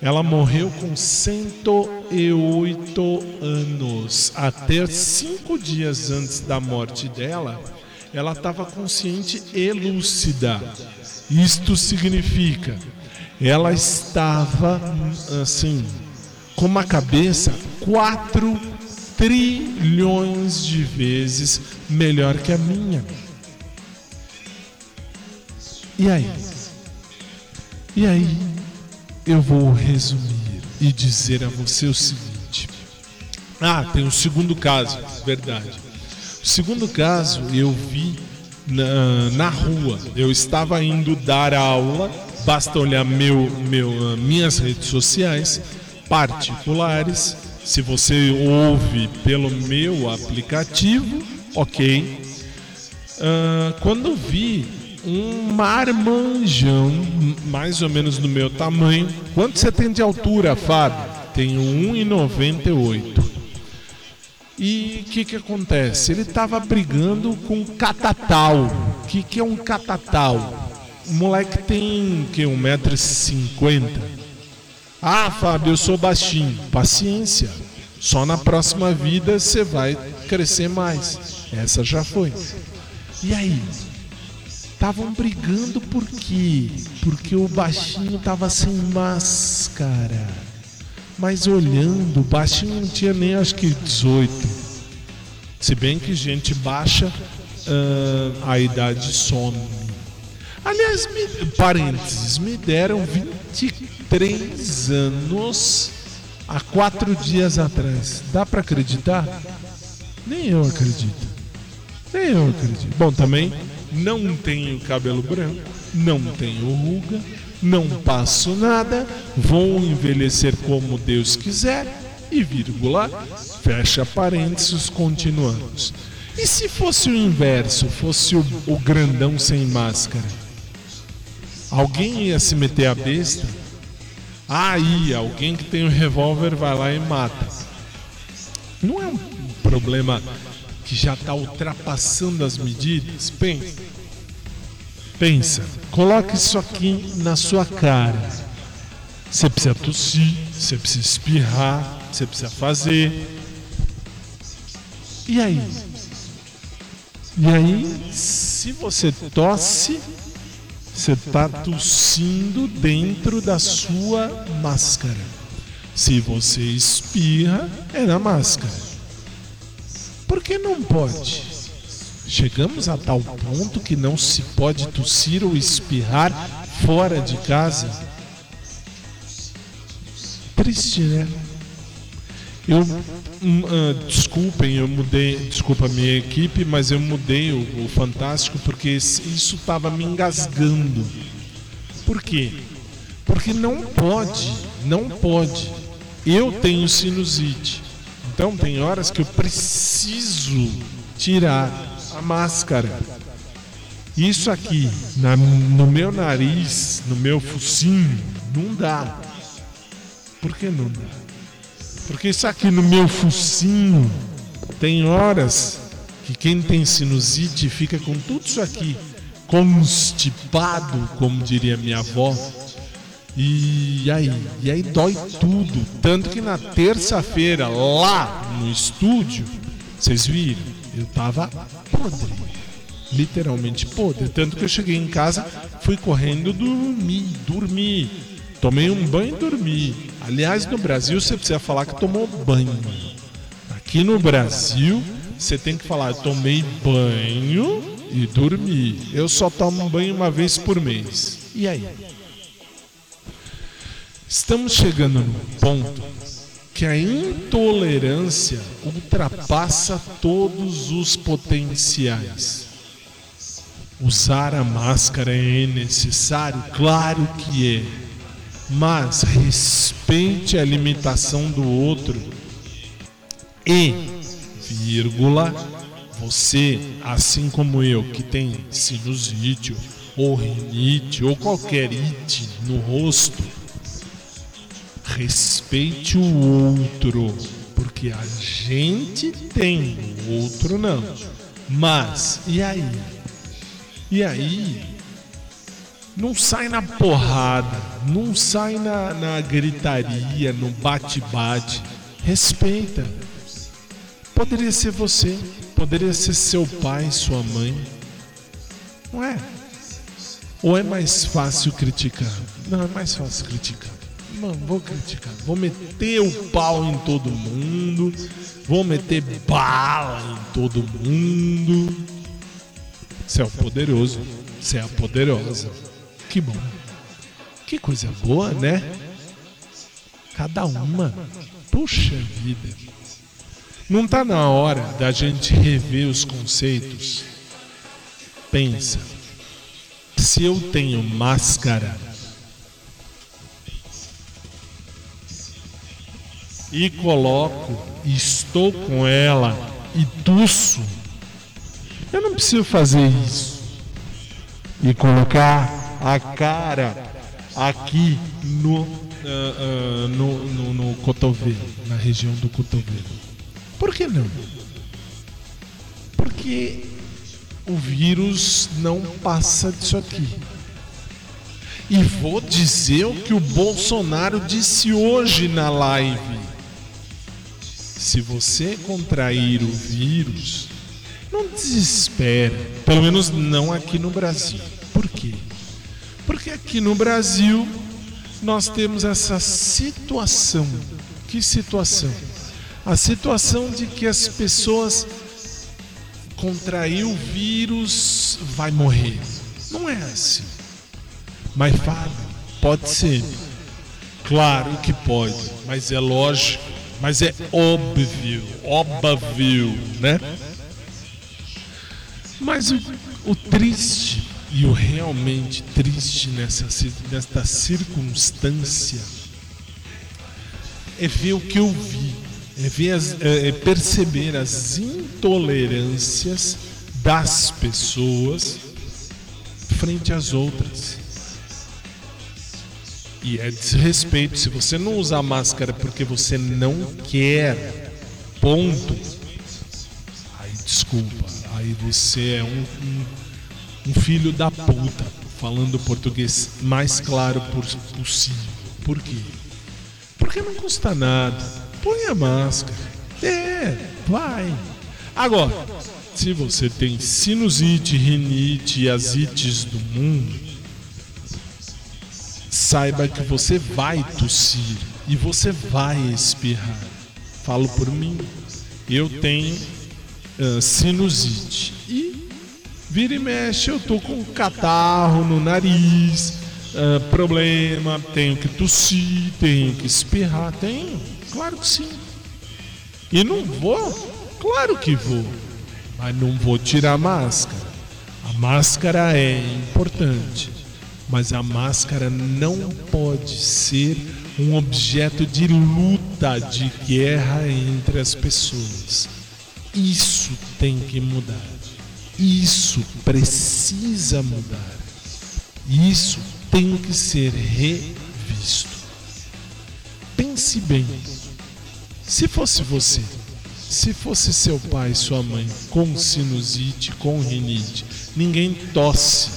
S3: ela morreu com 108 anos. Até cinco dias antes da morte dela, ela estava consciente e lúcida. Isto significa, ela estava assim, com uma cabeça 4 trilhões de vezes melhor que a minha. E aí? E aí eu vou resumir e dizer a você o seguinte. Ah, tem um segundo caso, verdade. O segundo caso eu vi na, na rua. Eu estava indo dar aula, basta olhar meu, meu, ah, minhas redes sociais particulares. Se você ouve pelo meu aplicativo, ok. Ah, quando vi um marmanjão, mais ou menos do meu tamanho. Quanto você tem de altura, Fábio? Tenho 1,98. E o que, que acontece? Ele estava brigando com catatal. O que, que é um catatal? O moleque tem que 1,50m. Ah, Fábio, eu sou baixinho. Paciência. Só na próxima vida você vai crescer mais. Essa já foi. E aí? Estavam brigando por quê? Porque o baixinho tava sem máscara. Mas olhando, o baixinho não tinha nem acho que 18. Se bem que gente baixa, ah, a idade some. Aliás, me, parênteses, me deram 23 anos há quatro dias atrás. Dá pra acreditar? Nem eu acredito. Nem eu acredito. Bom, também não tenho cabelo branco, não tenho ruga, não passo nada, vou envelhecer como Deus quiser e vírgula, fecha parênteses, continuamos. E se fosse o inverso, fosse o, o grandão sem máscara? Alguém ia se meter a besta? Aí, alguém que tem um revólver vai lá e mata. Não é um problema que já está ultrapassando as medidas? Pensa. Pensa. Coloque isso aqui na sua cara. Você precisa tossir, você precisa espirrar, você precisa fazer. E aí? E aí, se você tosse, você está tossindo dentro da sua máscara. Se você espirra, é na máscara. Por que não pode? Chegamos a tal ponto que não se pode tossir ou espirrar fora de casa? Triste, né? Eu. ah, desculpem, eu mudei. Desculpa a minha equipe, mas eu mudei o, o Fantástico porque isso estava me engasgando. Por quê? Porque não pode, não pode. Eu tenho sinusite. Então tem horas que eu preciso tirar a máscara. Isso aqui, na- no meu nariz, no meu focinho, não dá. Por que não dá? Porque isso aqui no meu focinho, tem horas que quem tem sinusite fica com tudo isso aqui constipado, como diria minha avó. E aí, e aí dói tudo. Tanto que na terça-feira, lá no estúdio, vocês viram, eu tava podre. Literalmente podre. Tanto que eu cheguei em casa, fui correndo dormir, dormir. Tomei um banho e dormi. Aliás, no Brasil você precisa falar que tomou banho. Aqui no Brasil, você tem que falar, tomei banho e dormi. Eu só tomo banho uma vez por mês. E aí? Estamos chegando num ponto que a intolerância ultrapassa todos os potenciais. Usar a máscara é necessário? Claro que é. Mas respeite a limitação do outro. E, vírgula, você, assim como eu, que tem sinusite ou rinite ou qualquer ite no rosto, respeite o outro, porque a gente tem, o outro não. Mas, e aí? E aí? Não sai na porrada, não sai na, na gritaria, no bate-bate. Respeita. Poderia ser você, poderia ser seu pai, sua mãe. Não é? Ou é mais fácil criticar? Não, é mais fácil criticar. Não, vou criticar. Vou meter o pau em todo mundo. Vou meter bala em todo mundo. Você é o poderoso. Você é a poderosa. Que bom. Que coisa boa, né? Cada uma. Puxa vida. Não tá na hora da gente rever os conceitos? Pensa. Se eu tenho máscara e coloco, e estou com ela e tuço, eu não preciso fazer isso. E colocar a cara aqui no, ah, ah, no, no, no cotovelo, na região do cotovelo. Por que não? Porque o vírus não passa disso aqui. E vou dizer o que o Bolsonaro disse hoje na live. Se você contrair o vírus, não desespera. Pelo menos não aqui no Brasil. Por quê? Porque aqui no Brasil nós temos essa situação. Que situação? A situação de que as pessoas contrair o vírus vai morrer. Não é assim. Mas Fábio, pode ser. Claro que pode, mas é lógico, mas é óbvio, óbvio, né? Mas o, o triste e o realmente triste nessa, nesta circunstância é ver o que eu vi, é, ver as- é- é perceber as intolerâncias das pessoas frente às outras. E é desrespeito. Se você não usar máscara porque você não quer, ponto. Aí desculpa. Aí você é um, um, um filho da puta. Falando português mais claro possível. Por quê? Porque não custa nada. Põe a máscara. É, vai. Agora, se você tem sinusite, rinite e as ites do mundo, saiba que você vai tossir e você vai espirrar. Falo por mim. Eu tenho ah, sinusite e vira e mexe eu tô com catarro no nariz, ah, problema, tenho que tossir, tenho que espirrar, tenho, claro que sim. E não vou, claro que vou, mas não vou tirar a máscara. A máscara é importante, mas a máscara não pode ser um objeto de luta, de guerra entre as pessoas. Isso tem que mudar. Isso precisa mudar. Isso tem que ser revisto. Pense bem. Se fosse você, se fosse seu pai, sua mãe, com sinusite, com rinite, ninguém tosse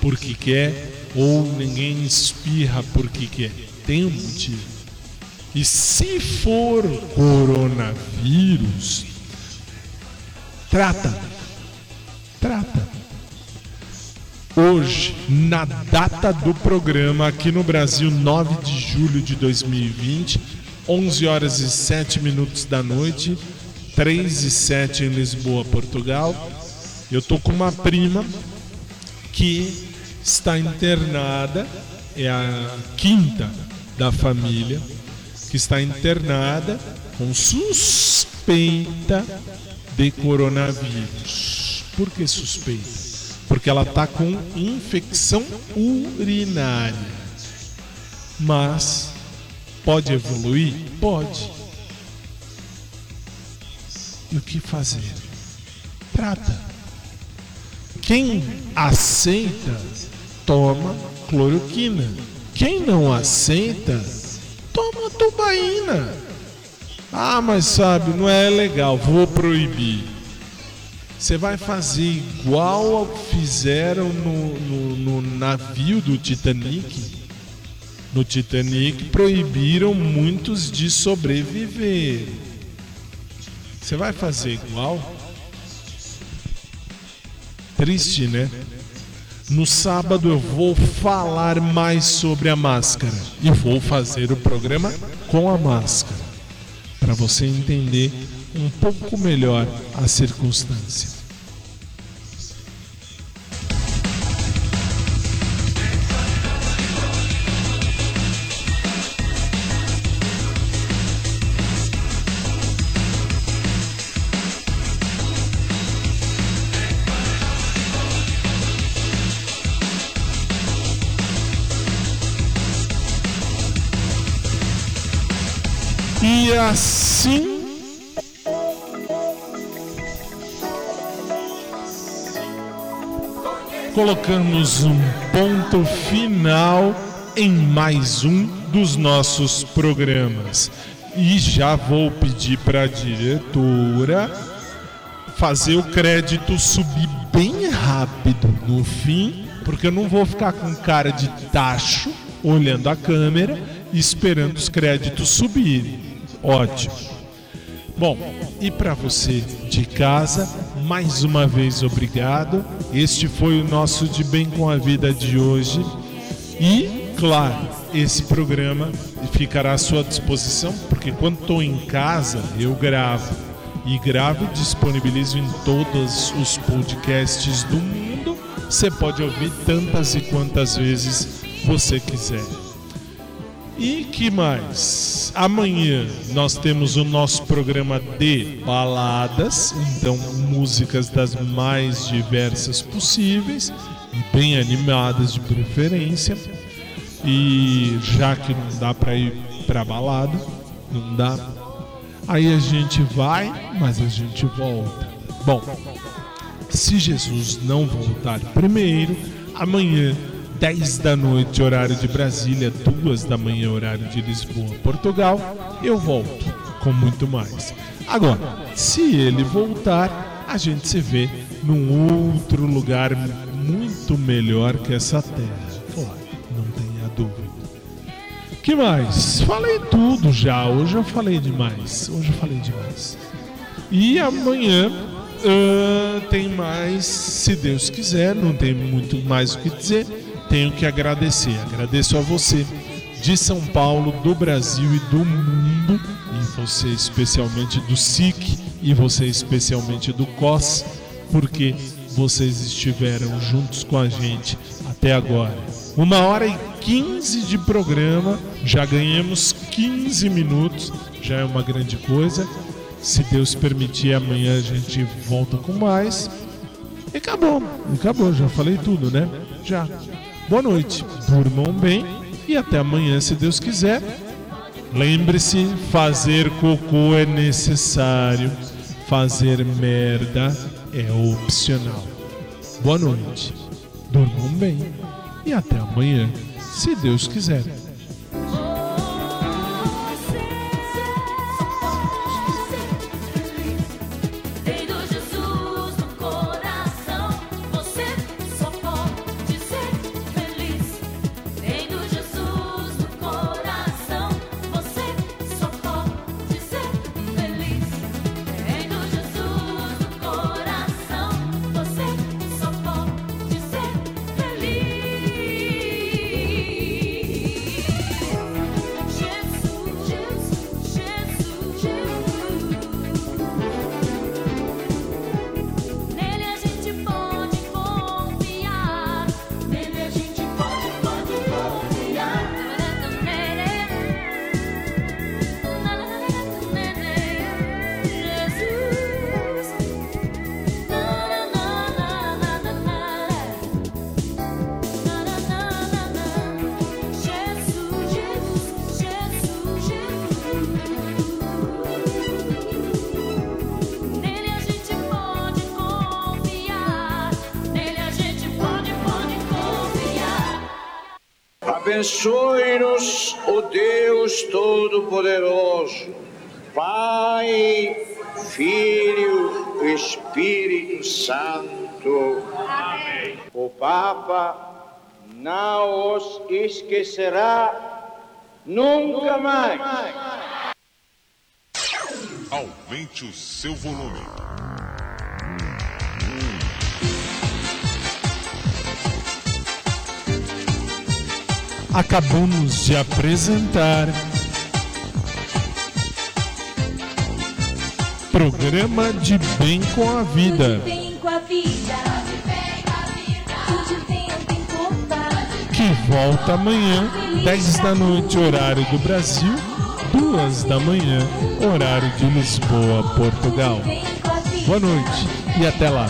S3: porque quer ou ninguém espirra porque quer. Tem um motivo. E se for coronavírus, trata. Trata. Hoje, na data do programa, aqui no Brasil, 9 de julho de 2020, 11 horas e 7 minutos da noite, 3 e 7 em Lisboa, Portugal. Eu tô com uma prima que está internada, é a quinta da família, que está internada com suspeita de coronavírus. Por que suspeita? Porque ela está com infecção urinária. Mas pode evoluir? Pode. E o que fazer? Trata. Quem aceita, toma cloroquina. Quem não aceita, toma tubaína. Ah, mas sabe, não é legal, vou proibir. Você vai fazer igual ao que fizeram no, no, no navio do Titanic? No Titanic proibiram muitos de sobreviver. Você vai fazer igual? Triste, né? No sábado eu vou falar mais sobre a máscara e vou fazer o programa com a máscara para você entender um pouco melhor a circunstância. Colocamos um ponto final em mais um dos nossos programas. E já vou pedir para a diretora fazer o crédito subir bem rápido no fim, porque eu não vou ficar com cara de tacho olhando a câmera e esperando os créditos subirem. Ótimo. Bom, e para você de casa, mais uma vez obrigado. Este foi o nosso De Bem com a Vida de hoje. E, claro, esse programa ficará à sua disposição, porque quando estou em casa, eu gravo. E gravo e disponibilizo em todos os podcasts do mundo. Você pode ouvir tantas e quantas vezes você quiser. E que mais? Amanhã nós temos o nosso programa de baladas, então músicas das mais diversas possíveis e bem animadas de preferência. E já que não dá para ir para balada, não dá. Aí a gente vai, mas a gente volta. Bom, se Jesus não voltar primeiro, amanhã 10 da noite, horário de Brasília, 2 da manhã, horário de Lisboa, Portugal, eu volto com muito mais. Agora, se ele voltar, a gente se vê num outro lugar muito melhor que essa terra. Claro, não tenha dúvida. que mais? Falei tudo já. Hoje eu falei demais. Hoje eu falei demais. E amanhã uh, tem mais, se Deus quiser, não tem muito mais o que dizer tenho que agradecer. Agradeço a você de São Paulo, do Brasil e do mundo, e você especialmente do SIC e você especialmente do COS, porque
S9: vocês estiveram juntos com a gente até agora. Uma hora e 15 de programa, já ganhamos 15 minutos, já é uma grande coisa. Se Deus permitir, amanhã a gente volta com mais. E acabou, acabou, já falei tudo, né? Já. Boa noite, durmam bem e até amanhã, se Deus quiser. Lembre-se, fazer cocô é necessário, fazer merda é opcional. Boa noite, durmam bem e até amanhã, se Deus quiser.
S15: Abençoe-nos o Deus Todo-Poderoso, Pai, Filho, Espírito Santo. Amém. O Papa não os esquecerá nunca mais.
S2: Aumente o seu volume.
S9: Acabamos de apresentar. Programa de Bem com a Vida, que volta amanhã, 10 da noite, horário do Brasil, 2 da manhã, horário de Lisboa, Portugal. Boa noite e até lá.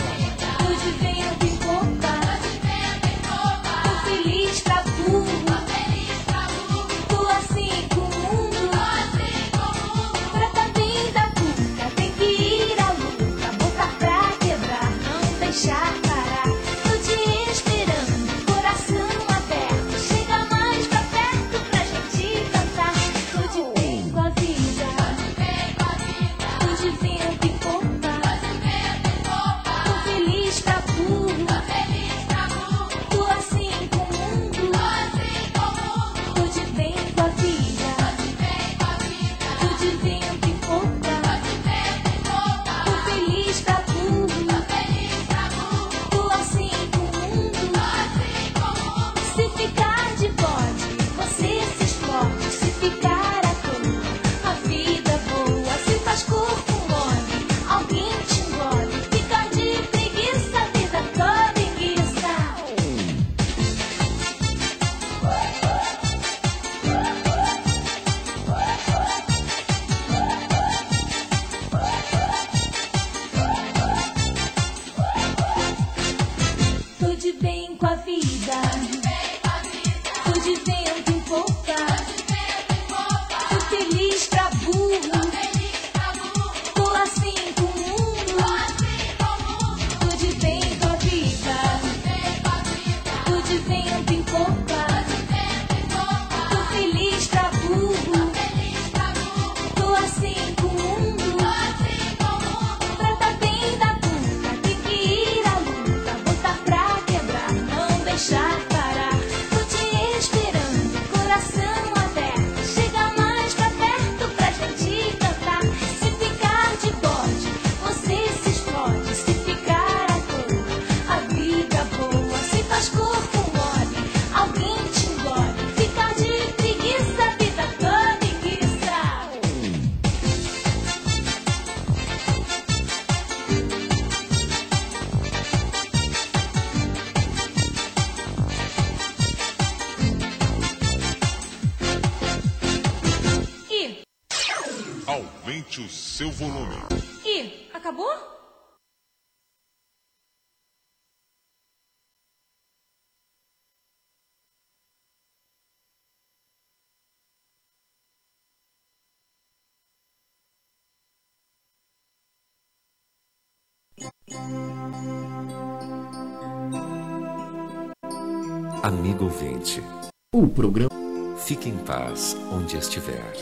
S19: Paz onde estiver.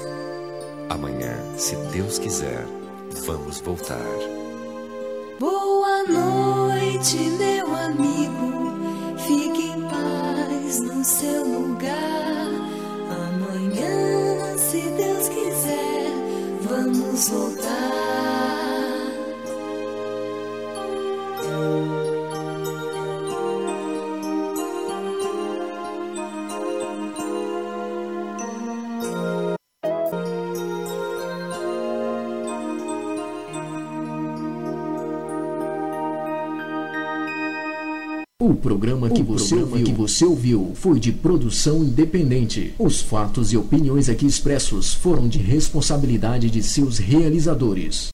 S19: Amanhã, se Deus quiser, vamos voltar.
S20: Boa noite, meu
S21: programa que você ouviu, que você ouviu foi de produção independente. Os fatos e opiniões aqui expressos foram de responsabilidade de seus realizadores.